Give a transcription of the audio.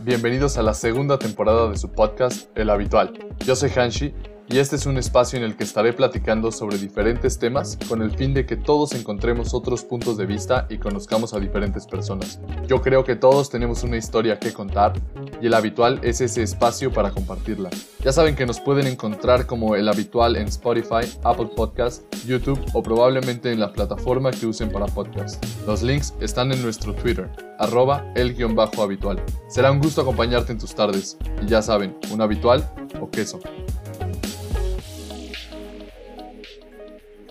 Bienvenidos a la segunda temporada de su podcast, El Habitual. Yo soy Hanshi y este es un espacio en el que estaré platicando sobre diferentes temas con el fin de que todos encontremos otros puntos de vista y conozcamos a diferentes personas. Yo creo que todos tenemos una historia que contar y el habitual es ese espacio para compartirla. Ya saben que nos pueden encontrar como el habitual en Spotify, Apple Podcast, YouTube o probablemente en la plataforma que usen para podcast. Los links están en nuestro Twitter, arroba el-habitual. Será un gusto acompañarte en tus tardes y ya saben, un habitual o queso.